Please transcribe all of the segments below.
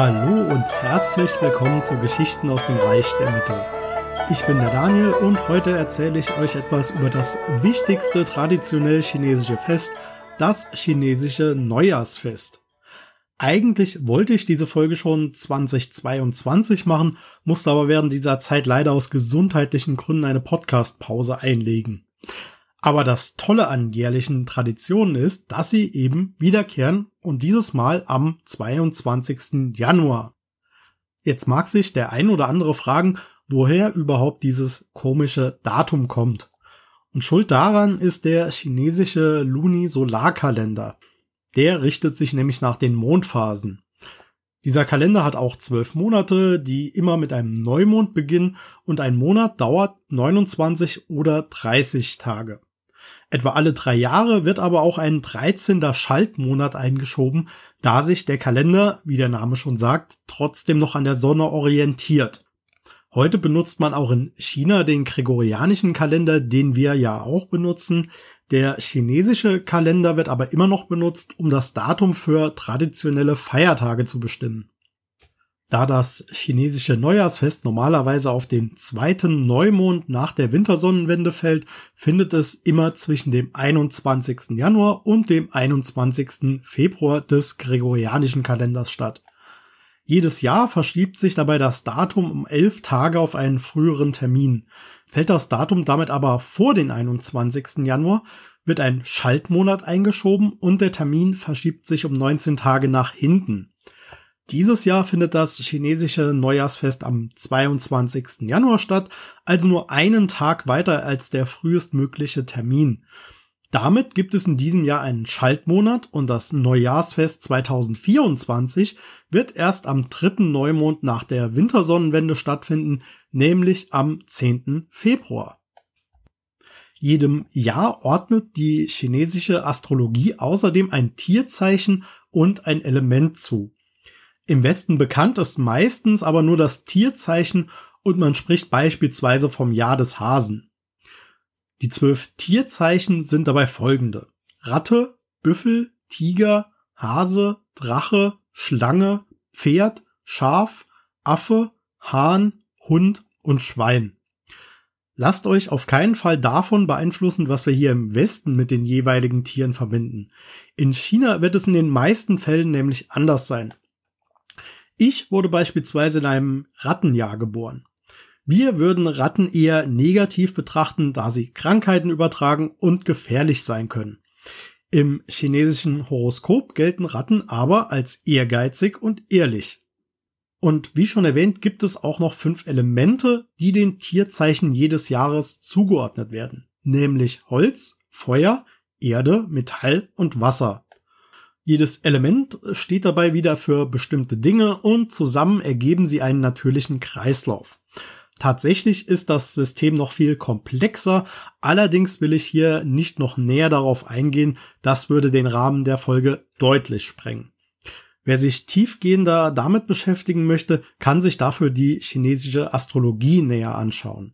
Hallo und herzlich willkommen zu Geschichten aus dem Reich der Mitte. Ich bin der Daniel und heute erzähle ich euch etwas über das wichtigste traditionell chinesische Fest, das chinesische Neujahrsfest. Eigentlich wollte ich diese Folge schon 2022 machen, musste aber während dieser Zeit leider aus gesundheitlichen Gründen eine Podcast-Pause einlegen. Aber das Tolle an jährlichen Traditionen ist, dass sie eben wiederkehren und dieses Mal am 22. Januar. Jetzt mag sich der ein oder andere fragen, woher überhaupt dieses komische Datum kommt. Und schuld daran ist der chinesische Lunisolarkalender. Der richtet sich nämlich nach den Mondphasen. Dieser Kalender hat auch zwölf Monate, die immer mit einem Neumond beginnen und ein Monat dauert 29 oder 30 Tage. Etwa alle drei Jahre wird aber auch ein 13. Schaltmonat eingeschoben, da sich der Kalender, wie der Name schon sagt, trotzdem noch an der Sonne orientiert. Heute benutzt man auch in China den gregorianischen Kalender, den wir ja auch benutzen. Der chinesische Kalender wird aber immer noch benutzt, um das Datum für traditionelle Feiertage zu bestimmen. Da das chinesische Neujahrsfest normalerweise auf den zweiten Neumond nach der Wintersonnenwende fällt, findet es immer zwischen dem 21. Januar und dem 21. Februar des gregorianischen Kalenders statt. Jedes Jahr verschiebt sich dabei das Datum um elf Tage auf einen früheren Termin. Fällt das Datum damit aber vor den 21. Januar, wird ein Schaltmonat eingeschoben und der Termin verschiebt sich um 19 Tage nach hinten. Dieses Jahr findet das chinesische Neujahrsfest am 22. Januar statt, also nur einen Tag weiter als der frühestmögliche Termin. Damit gibt es in diesem Jahr einen Schaltmonat und das Neujahrsfest 2024 wird erst am dritten Neumond nach der Wintersonnenwende stattfinden, nämlich am 10. Februar. Jedem Jahr ordnet die chinesische Astrologie außerdem ein Tierzeichen und ein Element zu. Im Westen bekannt ist meistens aber nur das Tierzeichen und man spricht beispielsweise vom Jahr des Hasen. Die zwölf Tierzeichen sind dabei folgende. Ratte, Büffel, Tiger, Hase, Drache, Schlange, Pferd, Schaf, Affe, Hahn, Hund und Schwein. Lasst euch auf keinen Fall davon beeinflussen, was wir hier im Westen mit den jeweiligen Tieren verbinden. In China wird es in den meisten Fällen nämlich anders sein. Ich wurde beispielsweise in einem Rattenjahr geboren. Wir würden Ratten eher negativ betrachten, da sie Krankheiten übertragen und gefährlich sein können. Im chinesischen Horoskop gelten Ratten aber als ehrgeizig und ehrlich. Und wie schon erwähnt, gibt es auch noch fünf Elemente, die den Tierzeichen jedes Jahres zugeordnet werden, nämlich Holz, Feuer, Erde, Metall und Wasser. Jedes Element steht dabei wieder für bestimmte Dinge und zusammen ergeben sie einen natürlichen Kreislauf. Tatsächlich ist das System noch viel komplexer, allerdings will ich hier nicht noch näher darauf eingehen, das würde den Rahmen der Folge deutlich sprengen. Wer sich tiefgehender damit beschäftigen möchte, kann sich dafür die chinesische Astrologie näher anschauen.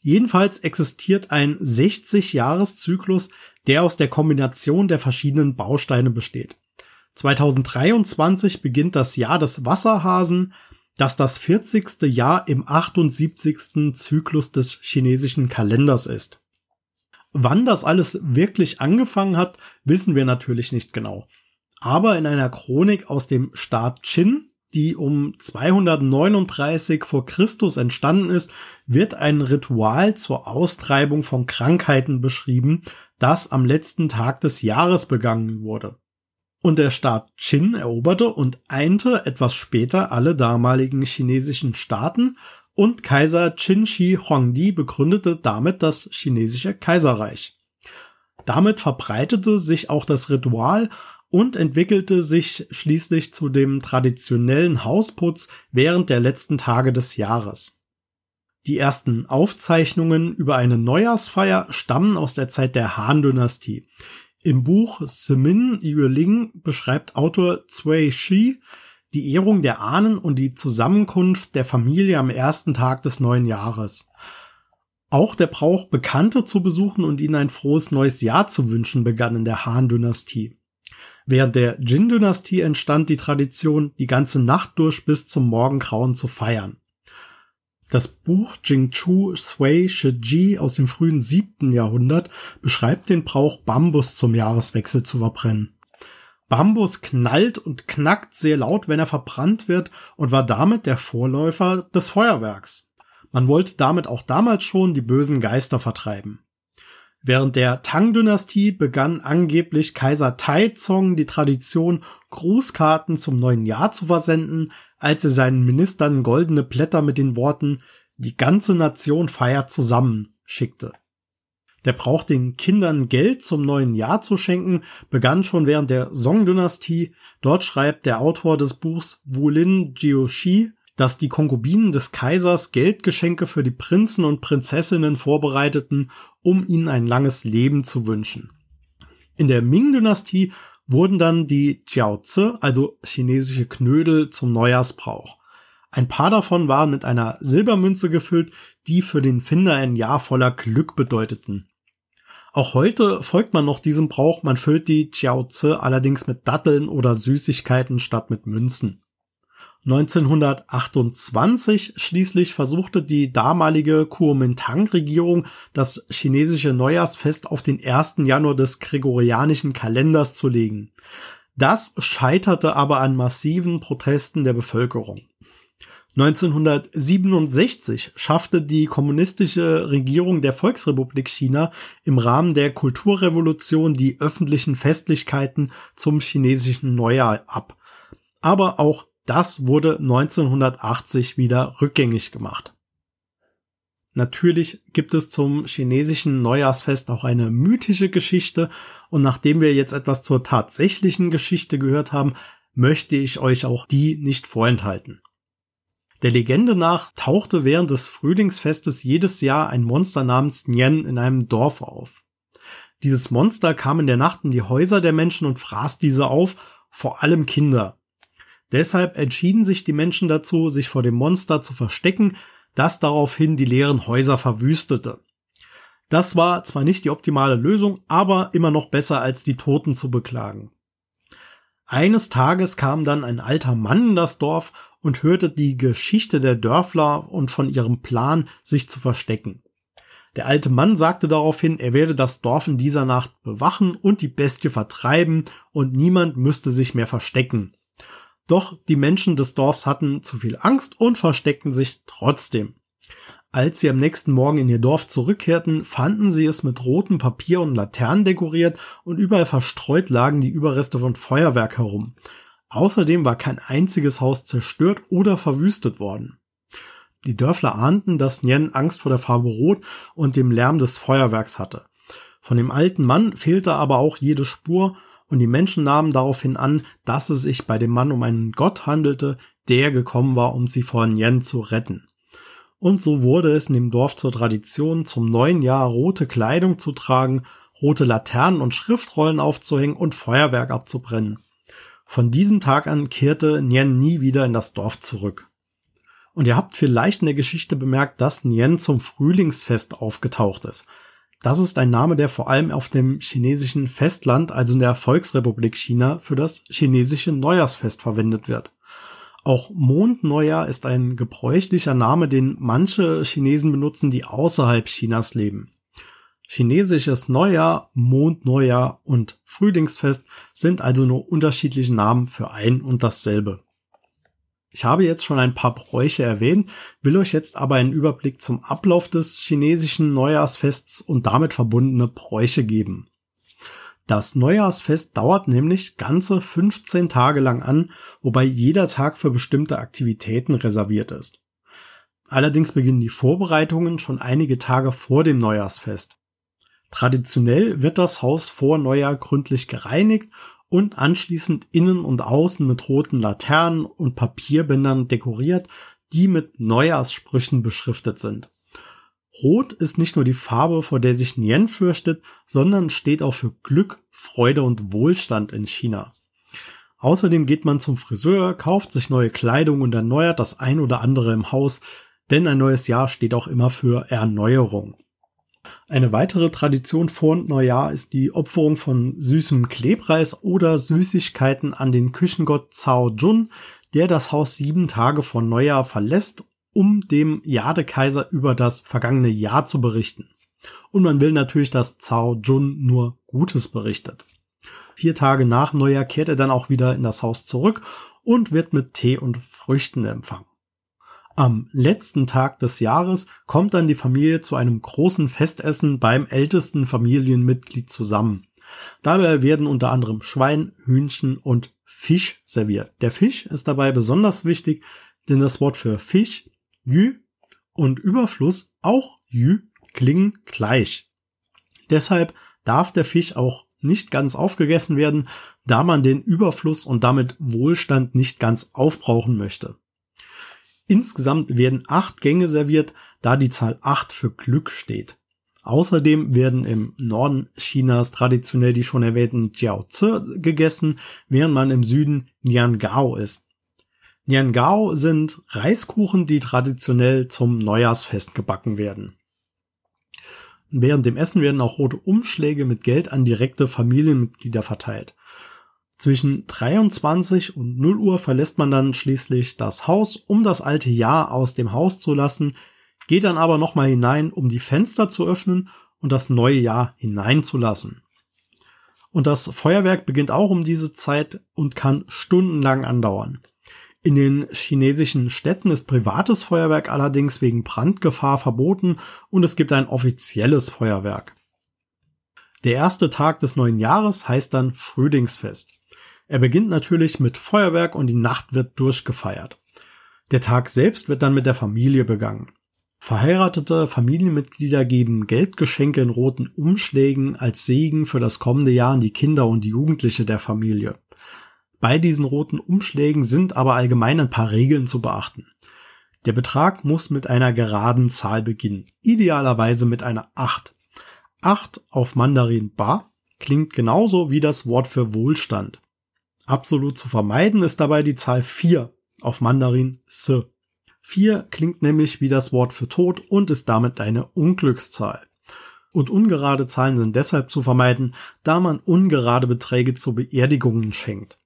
Jedenfalls existiert ein 60-Jahres-Zyklus, der aus der Kombination der verschiedenen Bausteine besteht. 2023 beginnt das Jahr des Wasserhasen, das das 40. Jahr im 78. Zyklus des chinesischen Kalenders ist. Wann das alles wirklich angefangen hat, wissen wir natürlich nicht genau. Aber in einer Chronik aus dem Staat Qin die um 239 vor Christus entstanden ist, wird ein Ritual zur Austreibung von Krankheiten beschrieben, das am letzten Tag des Jahres begangen wurde. Und der Staat Qin eroberte und einte etwas später alle damaligen chinesischen Staaten und Kaiser Qin Shi Huangdi begründete damit das chinesische Kaiserreich. Damit verbreitete sich auch das Ritual und entwickelte sich schließlich zu dem traditionellen Hausputz während der letzten Tage des Jahres. Die ersten Aufzeichnungen über eine Neujahrsfeier stammen aus der Zeit der Han-Dynastie. Im Buch Simin Yueling beschreibt Autor Cui Shi die Ehrung der Ahnen und die Zusammenkunft der Familie am ersten Tag des neuen Jahres. Auch der Brauch, Bekannte zu besuchen und ihnen ein frohes neues Jahr zu wünschen, begann in der Han-Dynastie. Während der Jin-Dynastie entstand die Tradition, die ganze Nacht durch bis zum Morgengrauen zu feiern. Das Buch Jingchu Sui Shiji aus dem frühen siebten Jahrhundert beschreibt den Brauch, Bambus zum Jahreswechsel zu verbrennen. Bambus knallt und knackt sehr laut, wenn er verbrannt wird und war damit der Vorläufer des Feuerwerks. Man wollte damit auch damals schon die bösen Geister vertreiben. Während der Tang-Dynastie begann angeblich Kaiser Taizong die Tradition, Grußkarten zum neuen Jahr zu versenden, als er seinen Ministern goldene Blätter mit den Worten Die ganze Nation feiert zusammen schickte. Der Brauch, den Kindern Geld zum neuen Jahr zu schenken, begann schon während der Song-Dynastie. Dort schreibt der Autor des Buchs Wulin Jiushi, dass die Konkubinen des Kaisers Geldgeschenke für die Prinzen und Prinzessinnen vorbereiteten, um ihnen ein langes Leben zu wünschen. In der Ming-Dynastie wurden dann die Jiaozi, also chinesische Knödel, zum Neujahrsbrauch. Ein paar davon waren mit einer Silbermünze gefüllt, die für den Finder ein Jahr voller Glück bedeuteten. Auch heute folgt man noch diesem Brauch, man füllt die Jiaozi allerdings mit Datteln oder Süßigkeiten statt mit Münzen. 1928 schließlich versuchte die damalige Kuomintang-Regierung das chinesische Neujahrsfest auf den 1. Januar des gregorianischen Kalenders zu legen. Das scheiterte aber an massiven Protesten der Bevölkerung. 1967 schaffte die kommunistische Regierung der Volksrepublik China im Rahmen der Kulturrevolution die öffentlichen Festlichkeiten zum chinesischen Neujahr ab. Aber auch das wurde 1980 wieder rückgängig gemacht. Natürlich gibt es zum chinesischen Neujahrsfest auch eine mythische Geschichte und nachdem wir jetzt etwas zur tatsächlichen Geschichte gehört haben, möchte ich euch auch die nicht vorenthalten. Der Legende nach tauchte während des Frühlingsfestes jedes Jahr ein Monster namens Nien in einem Dorf auf. Dieses Monster kam in der Nacht in die Häuser der Menschen und fraß diese auf, vor allem Kinder. Deshalb entschieden sich die Menschen dazu, sich vor dem Monster zu verstecken, das daraufhin die leeren Häuser verwüstete. Das war zwar nicht die optimale Lösung, aber immer noch besser als die Toten zu beklagen. Eines Tages kam dann ein alter Mann in das Dorf und hörte die Geschichte der Dörfler und von ihrem Plan, sich zu verstecken. Der alte Mann sagte daraufhin, er werde das Dorf in dieser Nacht bewachen und die Bestie vertreiben und niemand müsste sich mehr verstecken. Doch die Menschen des Dorfs hatten zu viel Angst und versteckten sich trotzdem. Als sie am nächsten Morgen in ihr Dorf zurückkehrten, fanden sie es mit rotem Papier und Laternen dekoriert und überall verstreut lagen die Überreste von Feuerwerk herum. Außerdem war kein einziges Haus zerstört oder verwüstet worden. Die Dörfler ahnten, dass Nien Angst vor der Farbe Rot und dem Lärm des Feuerwerks hatte. Von dem alten Mann fehlte aber auch jede Spur und die Menschen nahmen daraufhin an, dass es sich bei dem Mann um einen Gott handelte, der gekommen war, um sie vor Nien zu retten. Und so wurde es in dem Dorf zur Tradition, zum neuen Jahr rote Kleidung zu tragen, rote Laternen und Schriftrollen aufzuhängen und Feuerwerk abzubrennen. Von diesem Tag an kehrte Nien nie wieder in das Dorf zurück. Und ihr habt vielleicht in der Geschichte bemerkt, dass Nien zum Frühlingsfest aufgetaucht ist. Das ist ein Name, der vor allem auf dem chinesischen Festland, also in der Volksrepublik China, für das chinesische Neujahrsfest verwendet wird. Auch Mondneujahr ist ein gebräuchlicher Name, den manche Chinesen benutzen, die außerhalb Chinas leben. Chinesisches Neujahr, Mondneujahr und Frühlingsfest sind also nur unterschiedliche Namen für ein und dasselbe. Ich habe jetzt schon ein paar Bräuche erwähnt, will euch jetzt aber einen Überblick zum Ablauf des chinesischen Neujahrsfests und damit verbundene Bräuche geben. Das Neujahrsfest dauert nämlich ganze 15 Tage lang an, wobei jeder Tag für bestimmte Aktivitäten reserviert ist. Allerdings beginnen die Vorbereitungen schon einige Tage vor dem Neujahrsfest. Traditionell wird das Haus vor Neujahr gründlich gereinigt und anschließend innen und außen mit roten Laternen und Papierbändern dekoriert, die mit Neujahrssprüchen beschriftet sind. Rot ist nicht nur die Farbe, vor der sich Nien fürchtet, sondern steht auch für Glück, Freude und Wohlstand in China. Außerdem geht man zum Friseur, kauft sich neue Kleidung und erneuert das ein oder andere im Haus, denn ein neues Jahr steht auch immer für Erneuerung. Eine weitere Tradition vor Neujahr ist die Opferung von süßem Klebreis oder Süßigkeiten an den Küchengott Cao Jun, der das Haus sieben Tage vor Neujahr verlässt, um dem Jadekaiser über das vergangene Jahr zu berichten. Und man will natürlich, dass Cao Jun nur Gutes berichtet. Vier Tage nach Neujahr kehrt er dann auch wieder in das Haus zurück und wird mit Tee und Früchten empfangen. Am letzten Tag des Jahres kommt dann die Familie zu einem großen Festessen beim ältesten Familienmitglied zusammen. Dabei werden unter anderem Schwein, Hühnchen und Fisch serviert. Der Fisch ist dabei besonders wichtig, denn das Wort für Fisch, Jü und Überfluss, auch Jü, klingen gleich. Deshalb darf der Fisch auch nicht ganz aufgegessen werden, da man den Überfluss und damit Wohlstand nicht ganz aufbrauchen möchte. Insgesamt werden acht Gänge serviert, da die Zahl acht für Glück steht. Außerdem werden im Norden Chinas traditionell die schon erwähnten Jiaozi gegessen, während man im Süden Niangao isst. Niangao sind Reiskuchen, die traditionell zum Neujahrsfest gebacken werden. Während dem Essen werden auch rote Umschläge mit Geld an direkte Familienmitglieder verteilt. Zwischen 23 und 0 Uhr verlässt man dann schließlich das Haus, um das alte Jahr aus dem Haus zu lassen, geht dann aber nochmal hinein, um die Fenster zu öffnen und das neue Jahr hineinzulassen. Und das Feuerwerk beginnt auch um diese Zeit und kann stundenlang andauern. In den chinesischen Städten ist privates Feuerwerk allerdings wegen Brandgefahr verboten und es gibt ein offizielles Feuerwerk. Der erste Tag des neuen Jahres heißt dann Frühlingsfest. Er beginnt natürlich mit Feuerwerk und die Nacht wird durchgefeiert. Der Tag selbst wird dann mit der Familie begangen. Verheiratete Familienmitglieder geben Geldgeschenke in roten Umschlägen als Segen für das kommende Jahr an die Kinder und Jugendliche der Familie. Bei diesen roten Umschlägen sind aber allgemein ein paar Regeln zu beachten. Der Betrag muss mit einer geraden Zahl beginnen, idealerweise mit einer 8. 8 auf Mandarin Ba klingt genauso wie das Wort für Wohlstand. Absolut zu vermeiden ist dabei die Zahl 4 auf Mandarin Se. 4 klingt nämlich wie das Wort für Tod und ist damit eine Unglückszahl. Und ungerade Zahlen sind deshalb zu vermeiden, da man ungerade Beträge zu Beerdigungen schenkt.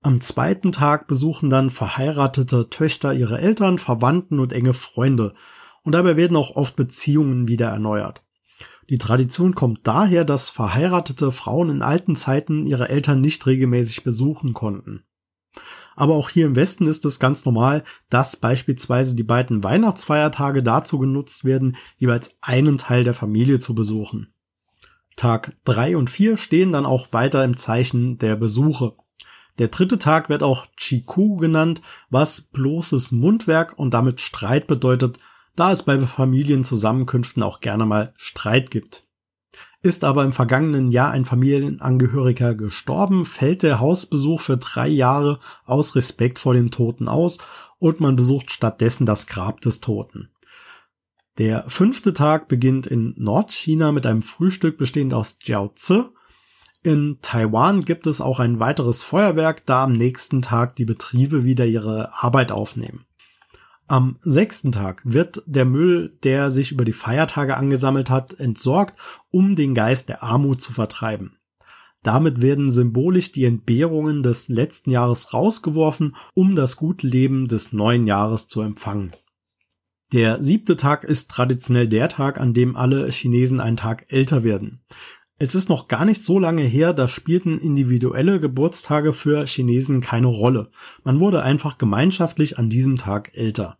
Am zweiten Tag besuchen dann verheiratete Töchter ihre Eltern, Verwandten und enge Freunde. Und dabei werden auch oft Beziehungen wieder erneuert. Die Tradition kommt daher, dass verheiratete Frauen in alten Zeiten ihre Eltern nicht regelmäßig besuchen konnten. Aber auch hier im Westen ist es ganz normal, dass beispielsweise die beiden Weihnachtsfeiertage dazu genutzt werden, jeweils einen Teil der Familie zu besuchen. Tag drei und vier stehen dann auch weiter im Zeichen der Besuche. Der dritte Tag wird auch Chiku genannt, was bloßes Mundwerk und damit Streit bedeutet, da es bei Familienzusammenkünften auch gerne mal Streit gibt. Ist aber im vergangenen Jahr ein Familienangehöriger gestorben, fällt der Hausbesuch für drei Jahre aus Respekt vor dem Toten aus und man besucht stattdessen das Grab des Toten. Der fünfte Tag beginnt in Nordchina mit einem Frühstück bestehend aus Jiaozi, in Taiwan gibt es auch ein weiteres Feuerwerk, da am nächsten Tag die Betriebe wieder ihre Arbeit aufnehmen. Am sechsten Tag wird der Müll, der sich über die Feiertage angesammelt hat, entsorgt, um den Geist der Armut zu vertreiben. Damit werden symbolisch die Entbehrungen des letzten Jahres rausgeworfen, um das gute Leben des neuen Jahres zu empfangen. Der siebte Tag ist traditionell der Tag, an dem alle Chinesen einen Tag älter werden. Es ist noch gar nicht so lange her, da spielten individuelle Geburtstage für Chinesen keine Rolle. Man wurde einfach gemeinschaftlich an diesem Tag älter.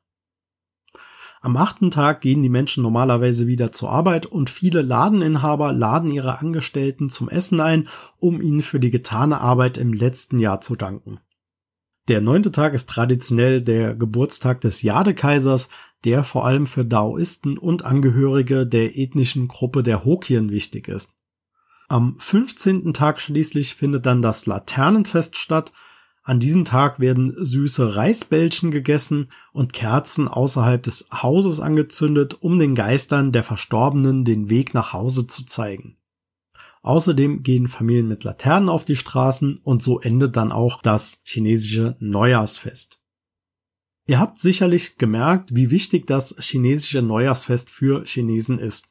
Am achten Tag gehen die Menschen normalerweise wieder zur Arbeit und viele Ladeninhaber laden ihre Angestellten zum Essen ein, um ihnen für die getane Arbeit im letzten Jahr zu danken. Der neunte Tag ist traditionell der Geburtstag des Jadekaisers, der vor allem für Daoisten und Angehörige der ethnischen Gruppe der Hokien wichtig ist. Am 15. Tag schließlich findet dann das Laternenfest statt. An diesem Tag werden süße Reisbällchen gegessen und Kerzen außerhalb des Hauses angezündet, um den Geistern der Verstorbenen den Weg nach Hause zu zeigen. Außerdem gehen Familien mit Laternen auf die Straßen und so endet dann auch das chinesische Neujahrsfest. Ihr habt sicherlich gemerkt, wie wichtig das chinesische Neujahrsfest für Chinesen ist.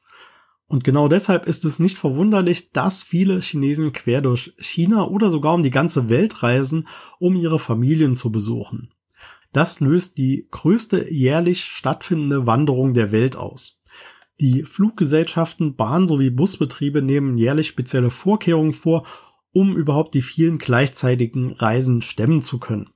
Und genau deshalb ist es nicht verwunderlich, dass viele Chinesen quer durch China oder sogar um die ganze Welt reisen, um ihre Familien zu besuchen. Das löst die größte jährlich stattfindende Wanderung der Welt aus. Die Fluggesellschaften, Bahn- sowie Busbetriebe nehmen jährlich spezielle Vorkehrungen vor, um überhaupt die vielen gleichzeitigen Reisen stemmen zu können.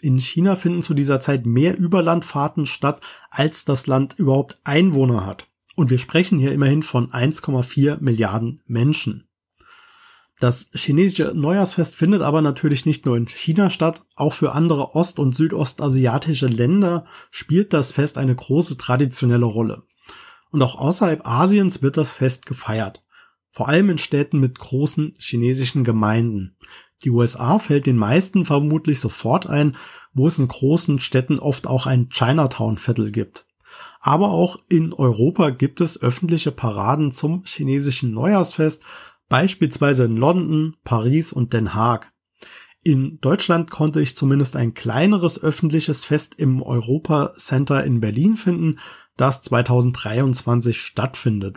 In China finden zu dieser Zeit mehr Überlandfahrten statt, als das Land überhaupt Einwohner hat. Und wir sprechen hier immerhin von 1,4 Milliarden Menschen. Das chinesische Neujahrsfest findet aber natürlich nicht nur in China statt, auch für andere ost- und südostasiatische Länder spielt das Fest eine große traditionelle Rolle. Und auch außerhalb Asiens wird das Fest gefeiert. Vor allem in Städten mit großen chinesischen Gemeinden. Die USA fällt den meisten vermutlich sofort ein, wo es in großen Städten oft auch ein Chinatown-Viertel gibt. Aber auch in Europa gibt es öffentliche Paraden zum chinesischen Neujahrsfest, beispielsweise in London, Paris und Den Haag. In Deutschland konnte ich zumindest ein kleineres öffentliches Fest im Europa Center in Berlin finden, das 2023 stattfindet.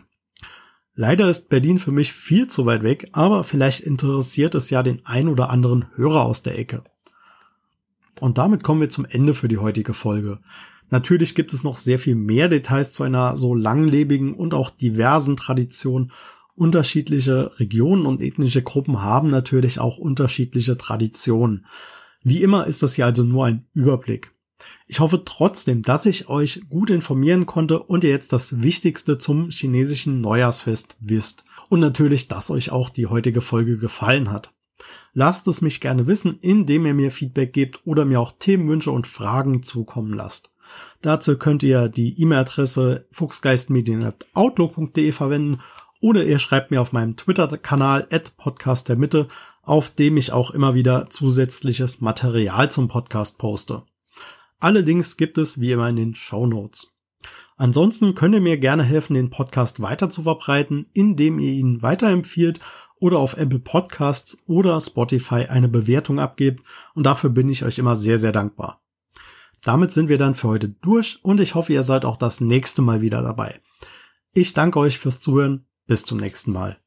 Leider ist Berlin für mich viel zu weit weg, aber vielleicht interessiert es ja den ein oder anderen Hörer aus der Ecke. Und damit kommen wir zum Ende für die heutige Folge. Natürlich gibt es noch sehr viel mehr Details zu einer so langlebigen und auch diversen Tradition. Unterschiedliche Regionen und ethnische Gruppen haben natürlich auch unterschiedliche Traditionen. Wie immer ist das hier also nur ein Überblick. Ich hoffe trotzdem, dass ich euch gut informieren konnte und ihr jetzt das Wichtigste zum chinesischen Neujahrsfest wisst. Und natürlich, dass euch auch die heutige Folge gefallen hat. Lasst es mich gerne wissen, indem ihr mir Feedback gebt oder mir auch Themenwünsche und Fragen zukommen lasst. Dazu könnt ihr die E-Mail-Adresse fuchsgeistmedien.outlook.de verwenden oder ihr schreibt mir auf meinem Twitter-Kanal at Podcast der Mitte, auf dem ich auch immer wieder zusätzliches Material zum Podcast poste. Allerdings gibt es wie immer in den Show Notes. Ansonsten könnt ihr mir gerne helfen, den Podcast weiter zu verbreiten, indem ihr ihn weiterempfiehlt oder auf Apple Podcasts oder Spotify eine Bewertung abgebt und dafür bin ich euch immer sehr, sehr dankbar. Damit sind wir dann für heute durch und ich hoffe, ihr seid auch das nächste Mal wieder dabei. Ich danke euch fürs Zuhören. Bis zum nächsten Mal.